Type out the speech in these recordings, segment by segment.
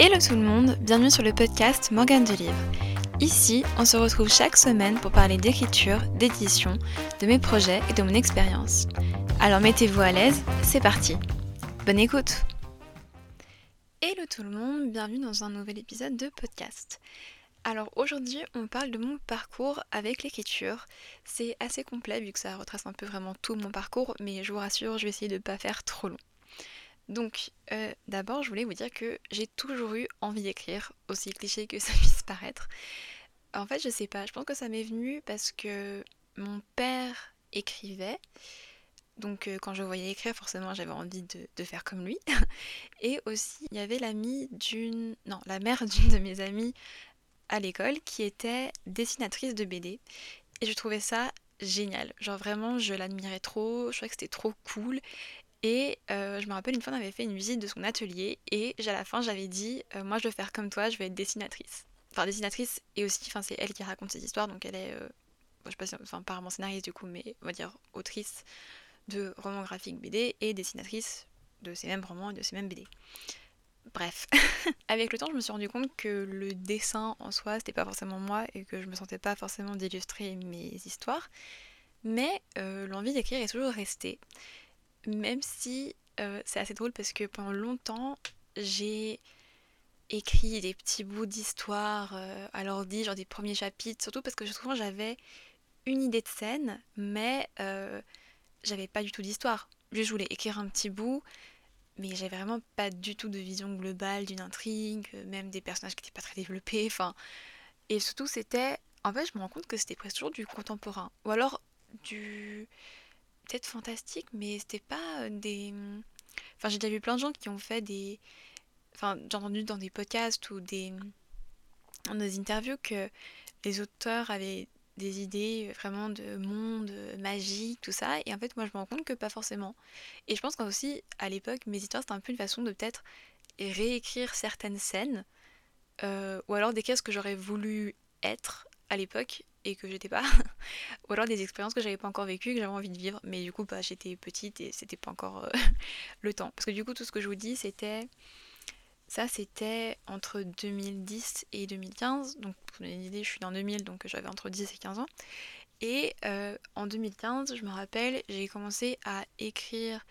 Hello tout le monde, bienvenue sur le podcast Morgane de Livre. Ici, on se retrouve chaque semaine pour parler d'écriture, d'édition, de mes projets et de mon expérience. Alors mettez-vous à l'aise, c'est parti. Bonne écoute Hello tout le monde, bienvenue dans un nouvel épisode de podcast. Alors aujourd'hui, on parle de mon parcours avec l'écriture. C'est assez complet vu que ça retrace un peu vraiment tout mon parcours, mais je vous rassure, je vais essayer de ne pas faire trop long. Donc, euh, d'abord, je voulais vous dire que j'ai toujours eu envie d'écrire, aussi cliché que ça puisse paraître. En fait, je sais pas, je pense que ça m'est venu parce que mon père écrivait. Donc, euh, quand je voyais écrire, forcément, j'avais envie de, de, faire comme lui. Et aussi, il y avait l'amie d'une. Non, la mère d'une de mes amies à l'école qui était dessinatrice de BD. Et je trouvais ça génial. Genre, vraiment, je l'admirais trop. Je trouvais que c'était trop cool. Et euh, je me rappelle une fois on avait fait une visite de son atelier et à la fin j'avais dit euh, moi je veux faire comme toi, je veux être dessinatrice. Enfin dessinatrice et aussi, enfin c'est elle qui raconte ses histoires donc elle est, euh, je sais pas si, enfin pas vraiment scénariste du coup mais on va dire autrice de romans graphiques BD et dessinatrice de ces mêmes romans et de ces mêmes BD. Bref, avec le temps je me suis rendu compte que le dessin en soi c'était pas forcément moi et que je me sentais pas forcément d'illustrer mes histoires mais l'envie d'écrire est toujours restée même si euh, c'est assez drôle parce que pendant longtemps, j'ai écrit des petits bouts d'histoire euh, à l'ordi, genre des premiers chapitres, surtout parce que souvent j'avais une idée de scène, mais euh, j'avais pas du tout d'histoire. Je voulais écrire un petit bout, mais j'avais vraiment pas du tout de vision globale d'une intrigue, même des personnages qui n'étaient pas très développés, enfin... Et surtout c'était... En fait je me rends compte que c'était presque toujours du contemporain, ou alors du fantastique, mais c'était pas euh, des. Enfin, j'ai déjà vu plein de gens qui ont fait des. Enfin, j'ai entendu dans des podcasts ou des. dans des interviews que les auteurs avaient des idées vraiment de monde magique, tout ça. Et en fait, moi, je me rends compte que pas forcément. Et je pense qu'aussi, à l'époque, mes histoires, c'était un peu une façon de peut-être réécrire certaines scènes. Euh, ou alors d'écrire ce que j'aurais voulu être à l'époque et que j'étais pas. Ou alors des expériences que j'avais pas encore vécues, que j'avais envie de vivre. Mais du coup, bah, j'étais petite et c'était pas encore euh, le temps. Parce que du coup, tout ce que je vous dis, c'était. Ça, c'était entre 2010 et 2015. Donc, pour vous donner une idée, je suis dans 2000, donc j'avais entre 10 et 15 ans. Et euh, en 2015, je me rappelle, j'ai commencé à écrire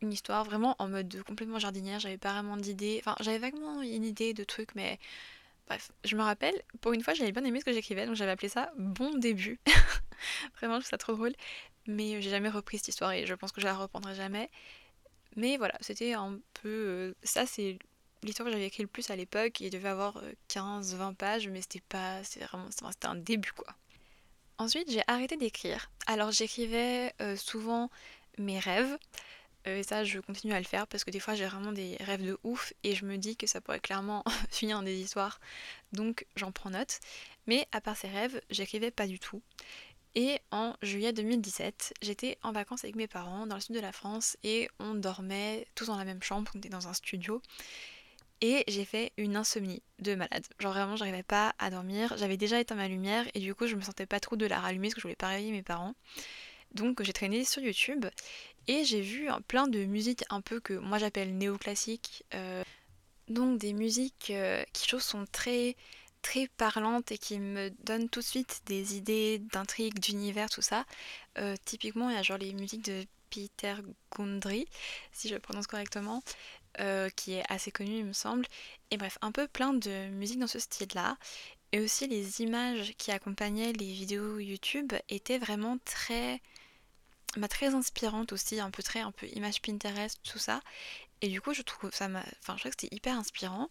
une histoire vraiment en mode complètement jardinière. J'avais pas vraiment d'idées. Enfin, j'avais vaguement une idée de trucs, mais Bref, je me rappelle, pour une fois j'avais bien aimé ce que j'écrivais, donc j'avais appelé ça Bon début. Vraiment, je trouve ça trop drôle. Mais j'ai jamais repris cette histoire et je pense que je la reprendrai jamais. Mais voilà, c'était un peu. Euh, ça, c'est l'histoire que j'avais écrit le plus à l'époque. Il devait avoir 15-20 euh, pages, mais c'était pas. C'était vraiment. C'était un début quoi. Ensuite, j'ai arrêté d'écrire. Alors, j'écrivais euh, souvent mes rêves. Euh, et ça, je continue à le faire parce que des fois, j'ai vraiment des rêves de ouf et je me dis que ça pourrait clairement finir en des histoires. Donc, j'en prends note. Mais à part ces rêves, j'écrivais pas du tout. Et en juillet 2017, j'étais en vacances avec mes parents dans le sud de la France et on dormait tous dans la même chambre, on était dans un studio. Et j'ai fait une insomnie de malade. Genre vraiment, j'arrivais pas à dormir. J'avais déjà éteint ma lumière et du coup, je me sentais pas trop de la rallumer parce que je voulais pas réveiller mes parents. Donc j'ai traîné sur YouTube et j'ai vu plein de musiques un peu que moi j'appelle néoclassiques. Euh, donc des musiques euh, qui je sont très très parlantes et qui me donnent tout de suite des idées d'intrigues, d'univers, tout ça. Euh, typiquement, il y a genre les musiques de Peter Gundry, si je le prononce correctement, qui est assez connu, il me semble. Et bref, un peu plein de musiques dans ce style-là. Et aussi les images qui accompagnaient les vidéos YouTube étaient vraiment très m'a très inspirante aussi, un peu très un peu image Pinterest, tout ça. Et du coup, je trouve ça m'a. Enfin, je trouve que c'était hyper inspirant.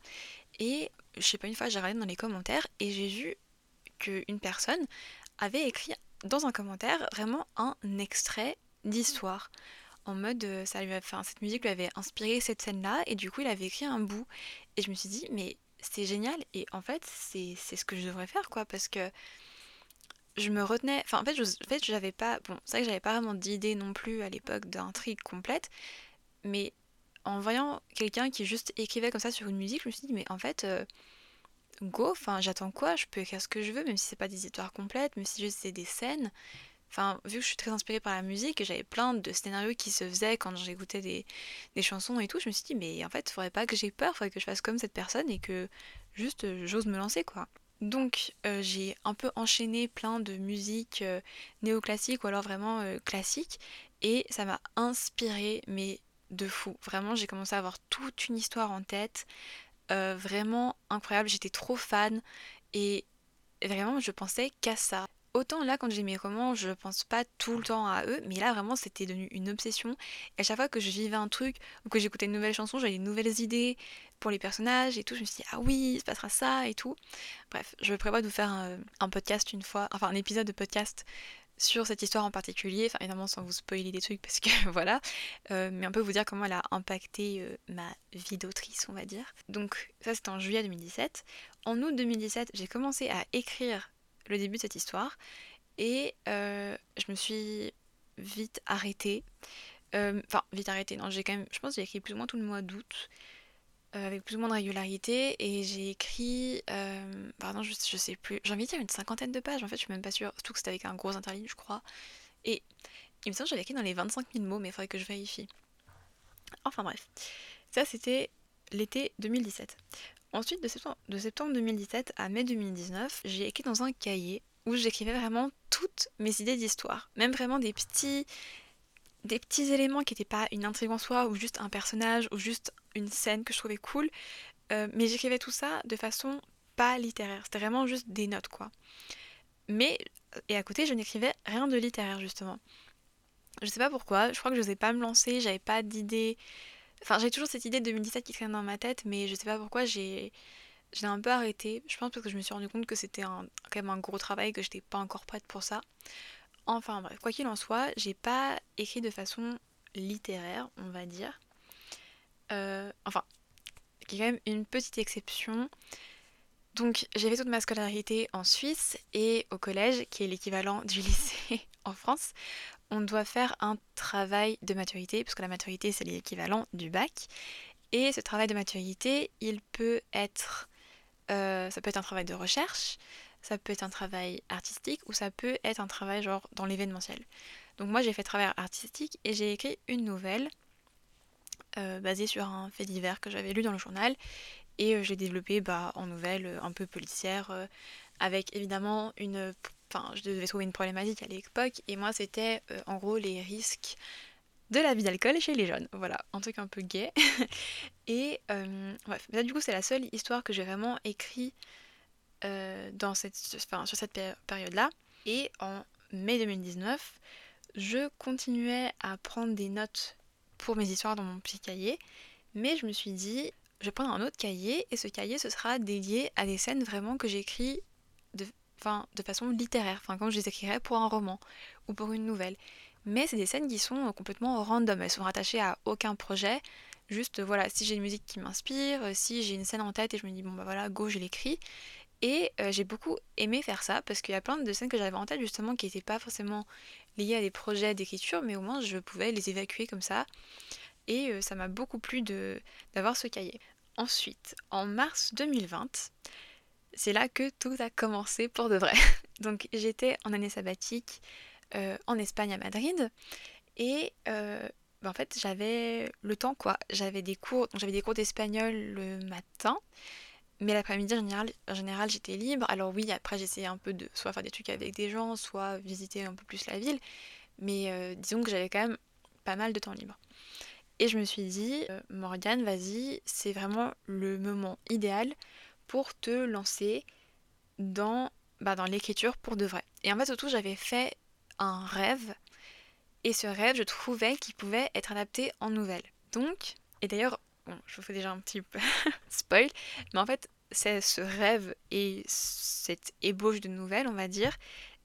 Et je sais pas, une fois, j'ai regardé dans les commentaires et j'ai vu qu'une personne avait écrit dans un commentaire vraiment un extrait d'histoire. En mode, euh, ça lui a, enfin, cette musique lui avait inspiré cette scène-là, et du coup, il avait écrit un bout. Et je me suis dit, mais c'est génial, et en fait, c'est ce que je devrais faire, quoi, parce que je me retenais. Enfin, en fait, en fait, j'avais pas. Bon, c'est vrai que j'avais pas vraiment d'idée non plus à l'époque d'intrigue complète, mais en voyant quelqu'un qui juste écrivait comme ça sur une musique, je me suis dit, mais en fait, euh, go, enfin, j'attends quoi? Je peux écrire ce que je veux, même si c'est pas des histoires complètes, même si juste c'est des scènes. Enfin, vu que je suis très inspirée par la musique j'avais plein de scénarios qui se faisaient quand j'écoutais des, des chansons et tout, je me suis dit, mais en fait, il faudrait pas que j'ai peur, il faudrait que je fasse comme cette personne et que juste euh, j'ose me lancer, quoi. Donc, euh, j'ai un peu enchaîné plein de musique euh, néoclassique ou alors vraiment classique et ça m'a inspiré, mais de fou. Vraiment, j'ai commencé à avoir toute une histoire en tête. vraiment incroyable, j'étais trop fan et vraiment je pensais qu'à ça. Autant là, quand j'ai mes romans, je pense pas tout le temps à eux, mais là vraiment c'était devenu une obsession. Et à chaque fois que je vivais un truc ou que j'écoutais une nouvelle chanson, j'avais de nouvelles idées pour les personnages et tout. Je me suis dit, ah oui, il se passera ça et tout. Bref, je prévois de vous faire un, podcast une fois, enfin un épisode de podcast sur cette histoire en particulier, enfin évidemment sans vous spoiler des trucs parce que voilà, euh, mais un peu vous dire comment elle a impacté euh, ma vie d'autrice, on va dire. Donc ça c'était en juillet 2017. En août 2017, j'ai commencé à écrire le début de cette histoire. Et euh, je me suis vite arrêtée. Euh, enfin, vite arrêtée, non, j'ai quand même, je pense que j'ai écrit plus ou moins tout le mois d'août, euh, avec plus ou moins de régularité, et j'ai écrit, pardon, je, sais plus, j'ai envie de dire une cinquantaine de pages, en fait, je suis même pas sûre, surtout que c'était avec un gros interligne, je crois. Et il me semble que j'avais écrit dans les 25 000 mots, mais il faudrait que je vérifie. Enfin bref, ça c'était l'été 2017. Ensuite, de septembre, 2017 à mai 2019, j'ai écrit dans un cahier où j'écrivais vraiment toutes mes idées d'histoire. Même vraiment des petits, des petits éléments qui n'étaient pas une intrigue en soi, ou juste un personnage, ou juste une scène que je trouvais cool. Euh, mais j'écrivais tout ça de façon pas littéraire. C'était vraiment juste des notes, quoi. Mais, et à côté, je n'écrivais rien de littéraire, justement. Je sais pas pourquoi, je crois que je n'osais pas me lancer, j'avais pas d'idée Enfin, j'ai toujours cette idée de 2017 qui traîne dans ma tête, mais je sais pas pourquoi j'ai j'ai un peu arrêté. Je pense parce que je me suis rendu compte que c'était quand même un gros travail, que j'étais pas encore prête pour ça. Enfin bref, quoi qu'il en soit, j'ai pas écrit de façon littéraire, on va dire. Euh, enfin, y a quand même une petite exception. Donc, j'ai fait toute ma scolarité en Suisse et au collège, qui est l'équivalent du lycée en France, on doit faire un travail de maturité, puisque la maturité c'est l'équivalent du bac. Et ce travail de maturité, il peut être, euh, ça peut être un travail de recherche, ça peut être un travail artistique ou ça peut être un travail genre dans l'événementiel. Donc moi j'ai fait travail artistique et j'ai écrit une nouvelle euh, basée sur un fait divers que j'avais lu dans le journal et euh, j'ai développé bah, en nouvelle un peu policière avec évidemment une enfin, je devais trouver une problématique à l'époque, et moi, c'était euh, en gros les risques de l'abus d'alcool chez les jeunes. Voilà, un truc un peu gay. et euh, bref, là, du coup, c'est la seule histoire que j'ai vraiment écrit euh, sur cette période-là. Et en mai 2019, je continuais à prendre des notes pour mes histoires dans mon petit cahier, mais je me suis dit, je vais prendre un autre cahier, et ce cahier, ce sera dédié à des scènes vraiment que j'écris de de façon littéraire, enfin comme je les écrirais pour un roman ou pour une nouvelle. Mais c'est des scènes qui sont euh, complètement random, elles sont rattachées à aucun projet. Juste voilà, si j'ai une musique qui m'inspire, euh, si j'ai une scène en tête et je me dis bon bah voilà, go, je l'écris. Et j'ai beaucoup aimé faire ça parce qu'il y a plein de scènes que j'avais en tête justement qui n'étaient pas forcément liées à des projets d'écriture, mais au moins je pouvais les évacuer comme ça. Et ça m'a beaucoup plu d'avoir ce cahier. Ensuite, en mars 2020, c'est là que tout a commencé pour de vrai. Donc j'étais en année sabbatique euh, en Espagne à Madrid et euh, bah, en fait j'avais le temps quoi. J'avais des cours, j'avais des cours d'espagnol le matin, mais l'après-midi en général, j'étais libre. Alors oui après j'essayais un peu de soit faire des trucs avec des gens, soit visiter un peu plus la ville, mais euh, disons que j'avais quand même pas mal de temps libre. Et je me suis dit, Morgane, vas-y, c'est vraiment le moment idéal pour te lancer dans, bah, dans l'écriture pour de vrai. Et en fait, surtout, j'avais fait un rêve. Et ce rêve, je trouvais qu'il pouvait être adapté en nouvelle. Donc, et d'ailleurs, bon, je vous fais déjà un petit spoil, mais en fait, ce rêve et cette ébauche de nouvelles, on va dire,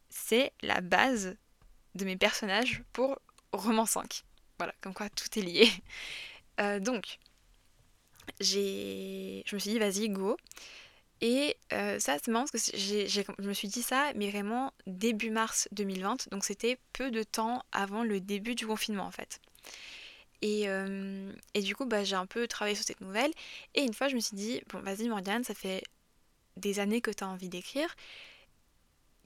c'est la base de mes personnages pour roman 5. Voilà, comme quoi tout est lié. Euh, donc, j'ai, je me suis dit, vas-y, go. Et euh, ça, c'est marrant parce que je me suis dit ça, mais vraiment début mars 2020, donc c'était peu de temps avant le début du confinement en fait. Et, euh, et du coup, bah, j'ai un peu travaillé sur cette nouvelle. Et une fois, je me suis dit, bon, vas-y Morgane, ça fait des années que tu as envie d'écrire.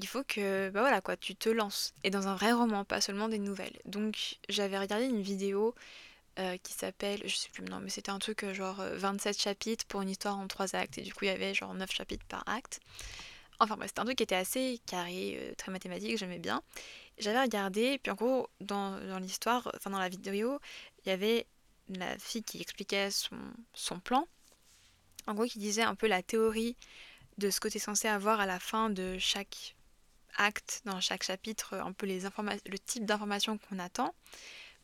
il faut que bah voilà quoi, tu te lances. Et dans un vrai roman, pas seulement des nouvelles. Donc j'avais regardé une vidéo euh, qui s'appelle, je sais plus non, mais c'était un truc euh, genre 27 euh, chapitres pour une histoire en 3 actes. Et du coup, il y avait genre 9 chapitres par acte. Enfin bref, c'était un truc qui était assez carré, très mathématique, j'aimais bien. J'avais regardé, puis en gros, dans, dans l'histoire, enfin dans la vidéo, il y avait la fille qui expliquait son, son plan. En gros, qui disait un peu la théorie de ce que tu es censé avoir à la fin de chaque acte, dans chaque chapitre, un peu les le type d'informations qu'on attend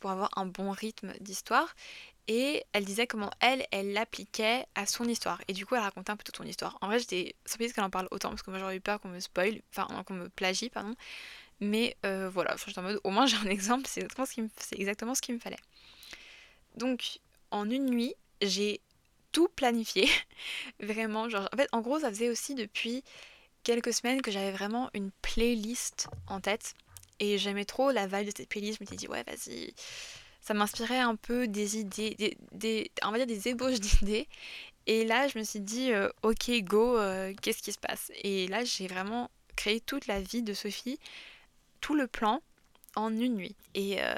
pour avoir un bon rythme d'histoire. Et elle disait comment elle, elle l'appliquait à son histoire. Et du coup, elle racontait un peu toute son histoire. En vrai, j'étais surprise qu'elle en parle autant, parce que moi j'aurais eu peur qu'on me spoil, enfin qu'on me plagie, pardon. Mais euh, voilà, j'étais en mode, au moins j'ai un exemple, c'est exactement, ce qui me, exactement ce qu'il me fallait. Donc, en une nuit, j'ai tout planifié. vraiment, en fait, en gros, ça faisait aussi depuis quelques semaines que j'avais vraiment une playlist en tête et j'aimais trop la vibe de cette playlist. Je me suis dit, ouais, vas-y. Ça m'inspirait un peu des idées, des, des, on va dire des ébauches d'idées. Et là, je me suis dit, euh, ok, go, euh, qu'est-ce qui se passe? Et là, j'ai vraiment créé toute la vie de Sophie, tout le plan, en une nuit. Et euh,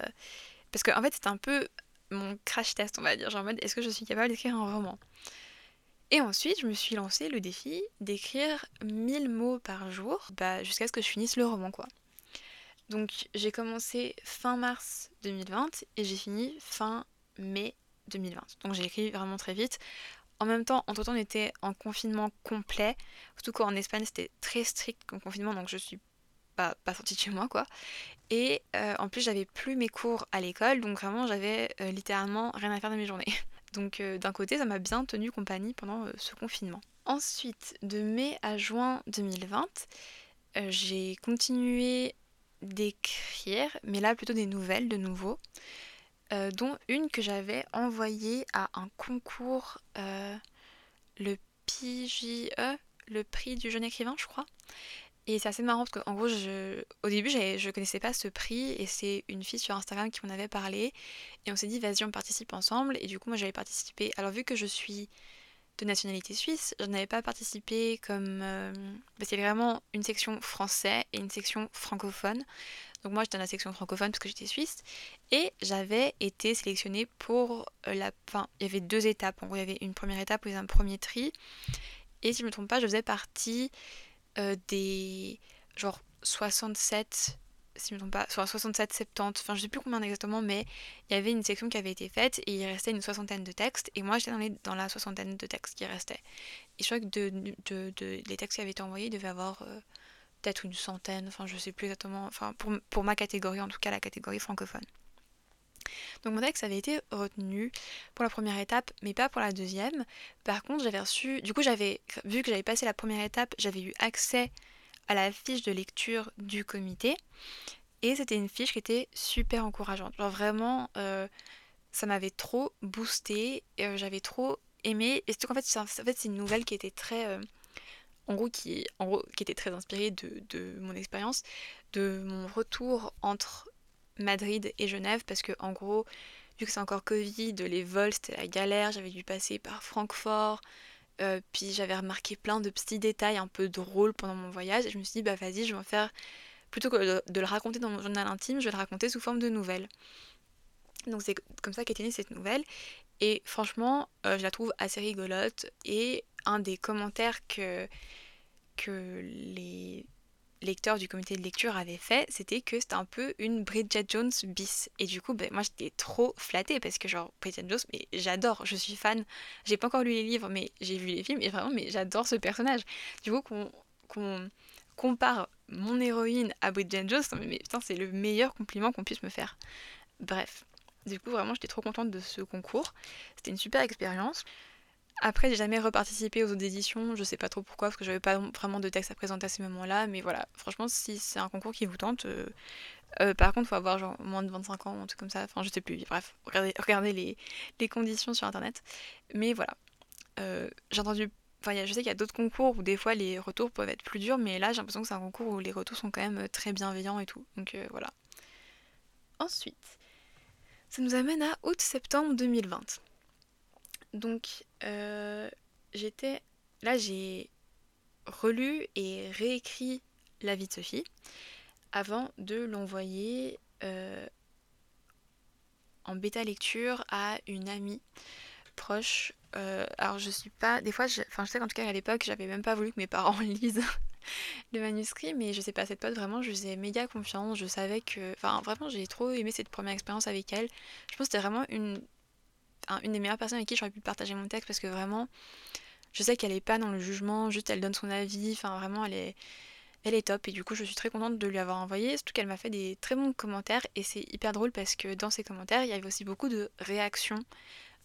parce qu'en en fait, c'est un peu mon crash test, on va dire. Genre en mode, est-ce que je suis capable d'écrire un roman? Et ensuite, je me suis lancé le défi d'écrire 1000 mots par jour, bah, jusqu'à ce que je finisse le roman, quoi. Donc j'ai commencé fin mars 2020 et j'ai fini fin mai 2020. Donc j'ai écrit vraiment très vite. En même temps, entre temps, on était en confinement complet. Surtout qu'en Espagne, c'était très strict comme confinement, donc je suis pas, pas sortie de chez moi, quoi. Et euh, en plus, j'avais plus mes cours à l'école, donc vraiment, j'avais euh, littéralement rien à faire de mes journées. Donc euh, d'un côté, ça m'a bien tenu compagnie pendant ce confinement. Ensuite, de mai à juin 2020, j'ai continué d'écrire, mais là plutôt des nouvelles de nouveau, dont une que j'avais envoyée à un concours, le PJE, le prix du jeune écrivain, je crois. Et c'est assez marrant parce qu'en gros, au début, je connaissais pas ce prix et c'est une fille sur Instagram qui m'en avait parlé. Et on s'est dit, vas-y, on participe ensemble. Et du coup, moi, j'avais participé. Alors, vu que je suis de nationalité suisse. Je n'avais pas participé comme... Euh, c'est vraiment une section français et une section francophone. Donc moi j'étais dans la section francophone parce que j'étais suisse. Et j'avais été sélectionnée pour euh, la... Enfin, il y avait deux étapes. En gros, il y avait une première étape où il y avait un premier tri. Et si je ne me trompe pas, je faisais partie euh, des... genre 67 si je me trompe pas, soit 67, 70, enfin je sais plus combien exactement, mais il y avait une section qui avait été faite et il restait une soixantaine de textes et moi j'étais dans, dans la soixantaine de textes qui restaient. Et je crois que de, de, de les textes qui avaient été envoyés, il devait avoir euh, peut-être une centaine, enfin je sais plus exactement, enfin pour, pour ma catégorie, en tout cas la catégorie francophone. Donc mon texte avait été retenu pour la première étape, mais pas pour la deuxième. Par contre, j'avais reçu, du coup j'avais, vu que j'avais passé la première étape, j'avais eu accès à la fiche de lecture du comité. Et c'était une fiche qui était super encourageante. Genre vraiment, euh, ça m'avait trop boosté. Euh, J'avais trop aimé. Et surtout qu'en fait, en fait c'est une nouvelle qui était très... Euh, en, gros, qui, en gros, qui était très inspirée de, de mon expérience, de mon retour entre Madrid et Genève. Parce que en gros, vu que c'est encore Covid, les vols c'était la galère. J'avais dû passer par Francfort. Euh, puis j'avais remarqué plein de petits détails un peu drôles pendant mon voyage et je me suis dit bah vas-y je vais en faire plutôt que de, le raconter dans mon journal intime je vais le raconter sous forme de nouvelles donc c'est comme ça qu'est née cette nouvelle et franchement euh, je la trouve assez rigolote et un des commentaires que que les lecteur du comité de lecture avait fait, c'était que c'était un peu une Bridget Jones bis. Et du coup, ben, moi j'étais trop flattée parce que genre Bridget Jones, mais j'adore, je suis fan. J'ai pas encore lu les livres, mais j'ai vu les films et vraiment, mais j'adore ce personnage. Du coup, qu'on compare mon héroïne à Bridget Jones, mais, putain, c'est le meilleur compliment qu'on puisse me faire. Bref. Du coup, vraiment, j'étais trop contente de ce concours. C'était une super expérience. Après, j'ai jamais reparticipé aux autres éditions, je sais pas trop pourquoi, parce que j'avais pas vraiment de texte à présenter à ce moment-là, mais voilà, franchement, si c'est un concours qui vous tente, euh, euh, par contre, faut avoir genre moins de 25 ans, un truc comme ça, enfin, je sais plus, bref, regardez, les, conditions sur internet. Mais voilà, euh, j'ai entendu, enfin, je sais qu'il y a d'autres concours où des fois les retours peuvent être plus durs, mais là, j'ai l'impression que c'est un concours où les retours sont quand même très bienveillants et tout, donc voilà. Ensuite, ça nous amène à août-septembre 2020. Donc, euh, j'étais. Là, j'ai relu et réécrit La vie de Sophie avant de l'envoyer en bêta lecture à une amie proche. alors je suis pas, des fois, enfin je sais qu'en tout cas à l'époque j'avais même pas voulu que mes parents lisent le manuscrit, mais je sais pas, cette pote vraiment je faisais méga confiance, je savais que, enfin vraiment j'ai trop aimé cette première expérience avec elle. Je pense que c'était vraiment une, une des meilleures personnes avec qui j'aurais pu partager mon texte parce que vraiment je sais qu'elle est pas dans le jugement, juste elle donne son avis, enfin vraiment elle est elle est top. Et du coup je suis très contente de lui avoir envoyé, surtout qu'elle m'a fait des très bons commentaires et c'est hyper drôle parce que dans ses commentaires il y avait aussi beaucoup de réactions,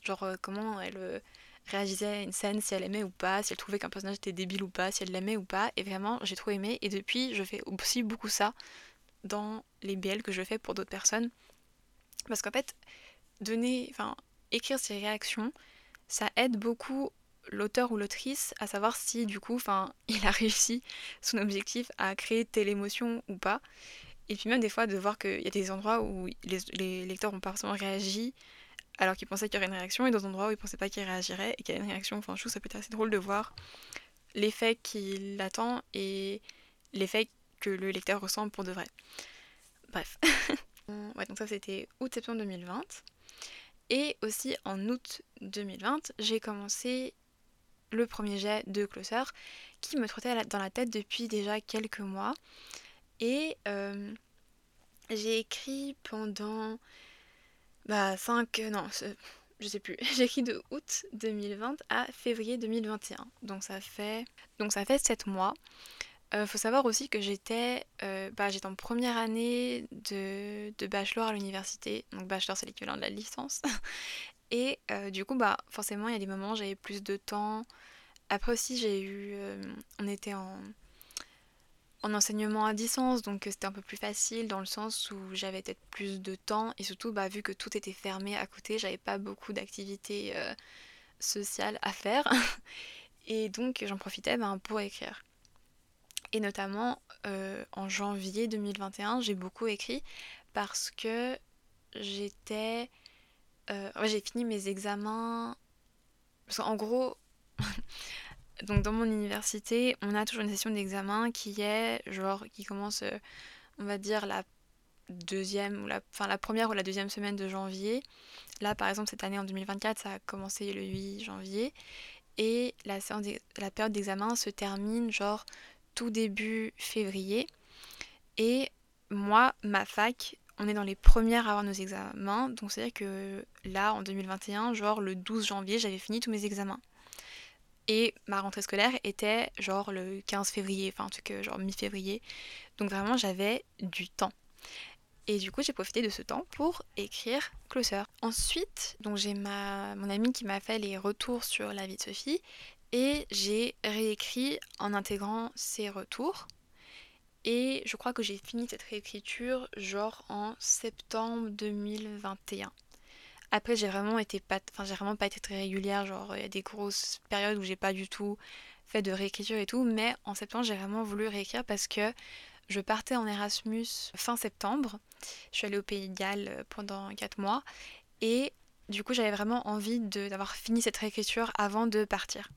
genre euh, comment elle euh, réagissait à une scène, si elle aimait ou pas, si elle trouvait qu'un personnage était débile ou pas, si elle l'aimait ou pas. Et vraiment j'ai trop aimé. Et depuis je fais aussi beaucoup ça dans les BL que je fais pour d'autres personnes. Parce qu'en fait donner, enfin écrire ses réactions ça aide beaucoup l'auteur ou l'autrice à savoir si du coup enfin il a réussi son objectif à créer telle émotion ou pas. Et puis même des fois de voir qu'il y a des endroits où les, lecteurs ont pas forcément réagi alors qu'ils pensaient qu'il y aurait une réaction et d'autres endroits où ils pensaient pas qu'il réagirait et qu'il y a une réaction enfin je trouve ça peut être assez drôle de voir l'effet qu'il attend et l'effet que le lecteur ressent pour de vrai. Bref. Ouais donc ça c'était août septembre 2020 et aussi en août 2020, j'ai commencé le premier jet de Closer qui me trottait dans la tête depuis déjà quelques mois. Et euh, j'ai écrit pendant bah 5 non, je sais plus. J'ai écrit de août 2020 à février 2021. Donc ça fait donc ça fait 7 mois. Euh, faut savoir aussi que j'étais euh, bah, en première année de, de bachelor à l'université. Donc bachelor c'est l'équivalent de la licence. Et euh, du coup, bah, forcément, il y a des moments où j'avais plus de temps. Après aussi, j'ai eu. Euh, on était en, en enseignement à distance, donc c'était un peu plus facile dans le sens où j'avais peut-être plus de temps. Et surtout, bah, vu que tout était fermé à côté, j'avais pas beaucoup d'activités sociales à faire. Et donc, j'en profitais ben, pour écrire. Et notamment, en janvier 2021, j'ai beaucoup écrit parce que j'étais euh, j'ai fini mes examens. Parce qu'en gros, donc dans mon université, on a toujours une session d'examen qui est genre qui commence, euh, on va dire la deuxième ou la, enfin la première ou la deuxième semaine de janvier. Là, par exemple, cette année en 2024, ça a commencé le 8 janvier et la, la période d'examen se termine genre tout début février. Et moi, ma fac, on est dans les premières à avoir nos examens, donc c'est-à-dire que là, en 2021, genre le 12 janvier, j'avais fini tous mes examens. Et ma rentrée scolaire était genre le 15 février, enfin en tout cas genre mi-février. Donc vraiment j'avais du temps. Et du coup j'ai profité de ce temps pour écrire Closer. Ensuite, donc j'ai mon amie qui m'a fait les retours sur la vie de Sophie et j'ai réécrit en intégrant ses retours. Et je crois que j'ai fini cette réécriture genre en septembre 2021. Après j'ai vraiment été pas enfin j'ai vraiment pas été très régulière, genre il y a des grosses périodes où j'ai pas du tout fait de réécriture et tout, mais en septembre j'ai vraiment voulu réécrire parce que je partais en Erasmus fin septembre. Je suis allée au Pays de Galles euh, pendant 4 mois et du coup j'avais vraiment envie d'avoir fini cette réécriture avant de partir.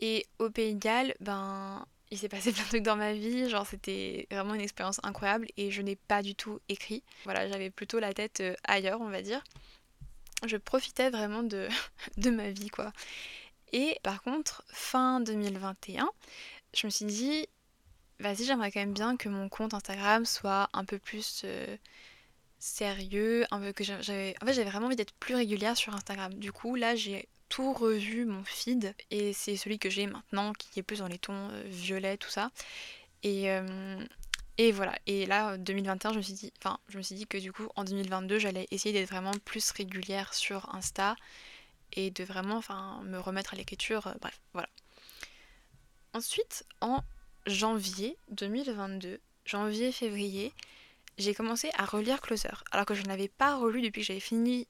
Et au Pays de Galles, ben il s'est passé plein de trucs dans ma vie, genre c'était vraiment une expérience incroyable et je n'ai pas du tout écrit. Voilà, j'avais plutôt la tête euh, ailleurs, on va dire. Je profitais vraiment de, de ma vie, quoi. Et par contre, fin 2021, je me suis dit, vas-y, j'aimerais quand même bien que mon compte Instagram soit un peu plus euh, sérieux, que j'avais... En fait, j'avais vraiment envie d'être plus régulière sur Instagram. Du coup, là, j'ai tout revu mon feed et c'est celui que j'ai maintenant qui est plus dans les tons euh, violets tout ça. Et, euh, voilà. Et là 2021 je me suis dit enfin je me suis dit que du coup en 2022 j'allais essayer d'être vraiment plus régulière sur Insta et de vraiment enfin me remettre à l'écriture euh, bref voilà. Ensuite en janvier 2022 janvier février j'ai commencé à relire Closer alors que je n'avais pas relu depuis que j'avais fini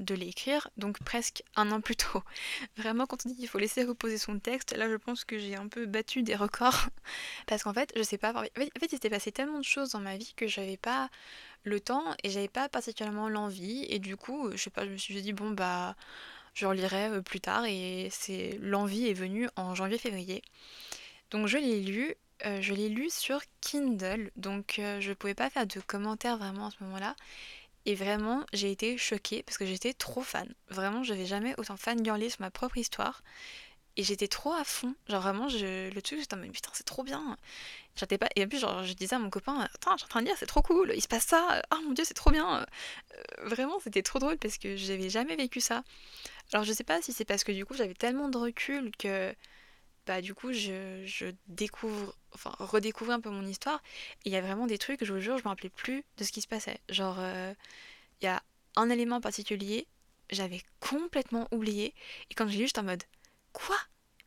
de l'écrire, donc presque un an plus tôt. Vraiment, quand on dit qu'il faut laisser reposer son texte, là je pense que j'ai un peu battu des records. Parce qu'en fait, je sais pas, en fait, il s'était passé tellement de choses dans ma vie que j'avais pas le temps et j'avais pas particulièrement l'envie. Et du coup, je sais pas, je me suis dit, bon bah, je relirai euh, plus tard et c'est l'envie est venue en janvier-février. Donc je l'ai lu je l'ai lu sur Kindle, donc je pouvais pas faire de commentaires vraiment à ce moment-là. Et vraiment, j'ai été choquée parce que j'étais trop fan. Vraiment, je n'avais jamais autant fangirlé sur ma propre histoire. Et j'étais trop à fond. Genre vraiment, je, le truc, j'étais en mode putain, c'est trop bien. J'étais pas... Et en plus, genre, je disais à mon copain, attends, je en train de lire, c'est trop cool, il se passe ça, oh mon dieu, c'est trop bien. Euh, vraiment, c'était trop drôle parce que j'avais jamais vécu ça. Alors je sais pas si c'est parce que du coup j'avais tellement de recul que bah du coup je, découvre, enfin redécouvre un peu mon histoire. Il y a vraiment des trucs, je vous jure, je me rappelais plus de ce qui se passait. Genre, euh, il y a un élément particulier, j'avais complètement oublié. Et quand j'ai lu, j'étais en mode, Quoi?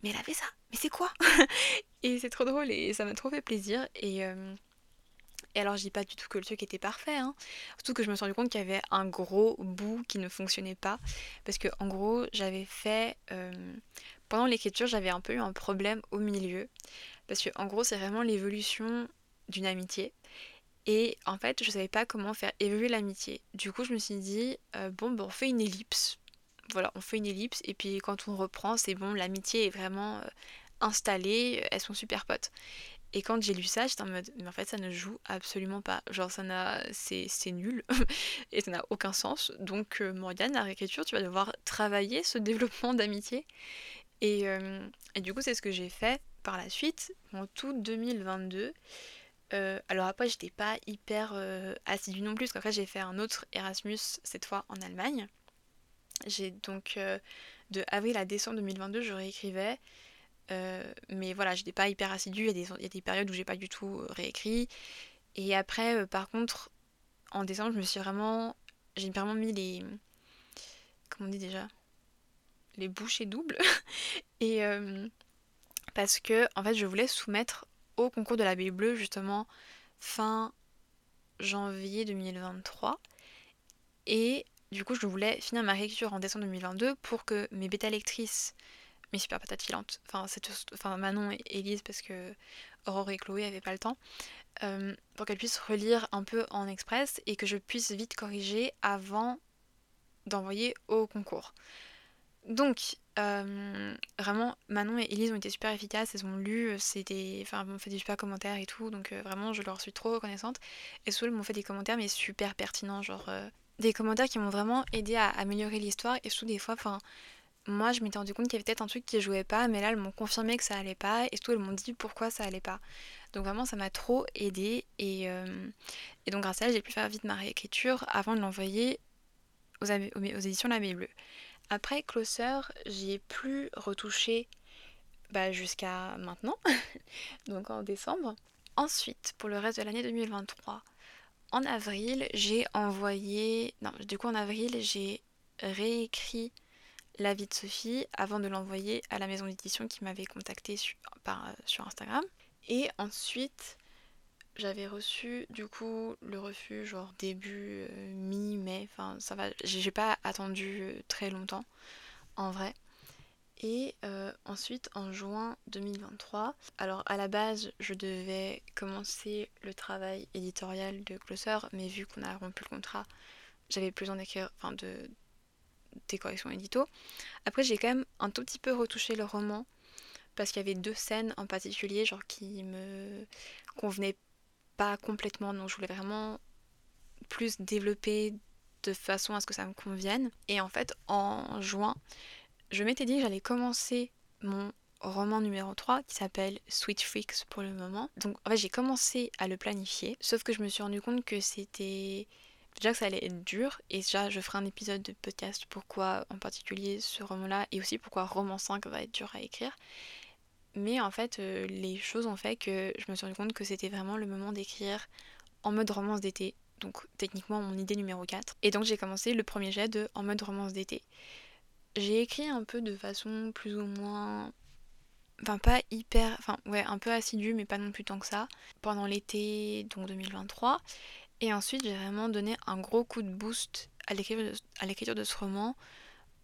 Mais elle avait ça? Mais c'est quoi? Et c'est trop drôle et ça m'a trop fait plaisir. Et, euh, et alors, je dis pas du tout que le truc était parfait, hein. surtout que je me suis rendu compte qu'il y avait un gros bout qui ne fonctionnait pas. Parce que, en gros, j'avais fait. Euh, pendant l'écriture, j'avais un peu eu un problème au milieu. Parce que, en gros, c'est vraiment l'évolution d'une amitié. Et en fait, je savais pas comment faire évoluer l'amitié. Du coup, je me suis dit, euh, bon, ben, on fait une ellipse voilà, on fait une ellipse et puis quand on reprend, c'est bon, l'amitié est vraiment euh, installée, elles sont super potes. Et quand j'ai lu ça, j'étais en mode, mais en fait, ça ne joue absolument pas. Genre, ça n'a, c'est, nul et ça n'a aucun sens. Donc, euh, Morgane, la réécriture, tu vas devoir travailler ce développement d'amitié. Et, euh, et, du coup, c'est ce que j'ai fait par la suite, en tout 2022. alors après, j'étais pas hyper assidue non plus, parce qu'après, j'ai fait un autre Erasmus, cette fois en Allemagne. J'ai donc euh, de avril à décembre 2022, je réécrivais. Euh, mais voilà, j'étais pas hyper assidue. Il y, a des, périodes où j'ai pas du tout euh, réécrit. Et après, par contre, en décembre, je me suis vraiment. J'ai vraiment mis les. Comment on dit déjà? Les bouchées doubles. et. parce que, en fait, je voulais soumettre au concours de la Bleue, justement, fin janvier 2023. Et du coup, je voulais finir ma réécriture en décembre 2022 pour que mes bêta lectrices, mes super patates filantes, enfin, enfin Manon et Elise, parce que Aurore et Chloé n'avaient pas le temps, euh, pour qu'elles puissent relire un peu en express et que je puisse vite corriger avant d'envoyer au concours. Donc, euh, vraiment, Manon et Elise ont été super efficaces, elles ont lu, c'était, enfin, m'ont fait des super commentaires et tout, donc euh, vraiment, je leur suis trop reconnaissante. Et Soul m'ont fait des commentaires, mais super pertinents, genre, des commentaires qui m'ont vraiment aidé à améliorer l'histoire et surtout des fois, enfin, moi je m'étais rendu compte qu'il y avait peut-être un truc qui jouait pas, mais là elles m'ont confirmé que ça allait pas et surtout elles m'ont dit pourquoi ça allait pas. Donc vraiment ça m'a trop aidé et, euh, donc grâce à elle j'ai pu faire vite ma réécriture avant de l'envoyer aux, éditions La Bleue. Après Closer, j'y ai plus retouché bah, jusqu'à maintenant, donc en décembre. Ensuite, pour le reste de l'année 2023, en avril, j'ai envoyé. Non, du coup, en avril, j'ai réécrit La vie de Sophie avant de l'envoyer à la maison d'édition qui m'avait contacté sur, par, sur Instagram. Et ensuite, j'avais reçu du coup le refus genre début euh, mi-mai. Enfin, ça va. J'ai pas attendu euh, très longtemps en vrai. Et euh, ensuite, en juin 2023, alors à la base, je devais commencer le travail éditorial de Closer, mais vu qu'on a rompu le contrat, j'avais plus besoin d'écrire, enfin de des corrections édito. Après, j'ai quand même un tout petit peu retouché le roman parce qu'il y avait deux scènes en particulier, genre qui me convenaient complètement, donc je voulais vraiment plus développer de façon à ce que ça me convienne. Et en fait, en juin, je m'étais dit que j'allais commencer mon roman numéro 3 qui s'appelle Sweet Freaks pour le moment. Donc en fait j'ai commencé à le planifier, sauf que je me suis rendu compte que c'était déjà que ça allait être dur et déjà je ferai un épisode de podcast pourquoi en particulier ce roman-là et aussi pourquoi roman 5 va être dur à écrire. Mais en fait euh, les choses ont fait que je me suis rendu compte que c'était vraiment le moment d'écrire en mode romance d'été. Donc techniquement mon idée numéro 4. Et donc j'ai commencé le premier jet de en mode romance d'été. J'ai écrit un peu de façon plus ou moins. Enfin, pas hyper. Enfin, ouais, un peu assidue, mais pas non plus tant que ça. Pendant l'été, donc 2023. Et ensuite, j'ai vraiment donné un gros coup de boost à l'écriture de, ce roman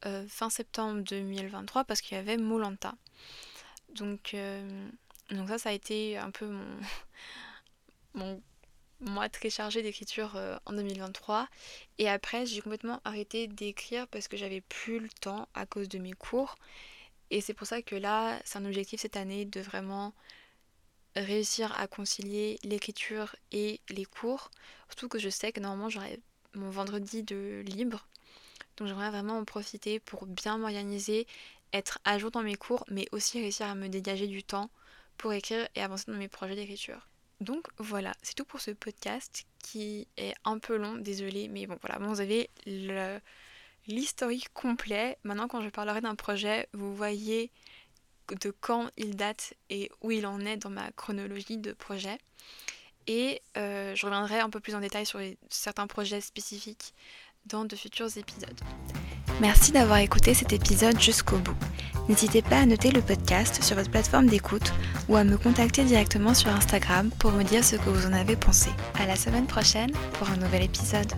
euh, fin septembre 2023 parce qu'il y avait Molanta. Donc, euh, donc ça, ça a été un peu mon, mon moi très chargée d'écriture euh, en 2023 et après j'ai complètement arrêté d'écrire parce que j'avais plus le temps à cause de mes cours et c'est pour ça que là c'est un objectif cette année de vraiment réussir à concilier l'écriture et les cours. Surtout que je sais que normalement j'aurai mon vendredi de libre. Donc j'aimerais vraiment en profiter pour bien m'organiser, être à jour dans mes cours, mais aussi réussir à me dégager du temps pour écrire et avancer dans mes projets d'écriture. Donc voilà, c'est tout pour ce podcast qui est un peu long, désolé, mais bon voilà, vous avez l'historique complet. Maintenant quand je parlerai d'un projet, vous voyez de quand il date et où il en est dans ma chronologie de projet. Et euh, je reviendrai un peu plus en détail sur certains projets spécifiques dans de futurs épisodes. Merci d'avoir écouté cet épisode jusqu'au bout. N'hésitez pas à noter le podcast sur votre plateforme d'écoute ou à me contacter directement sur Instagram pour me dire ce que vous en avez pensé. À la semaine prochaine pour un nouvel épisode.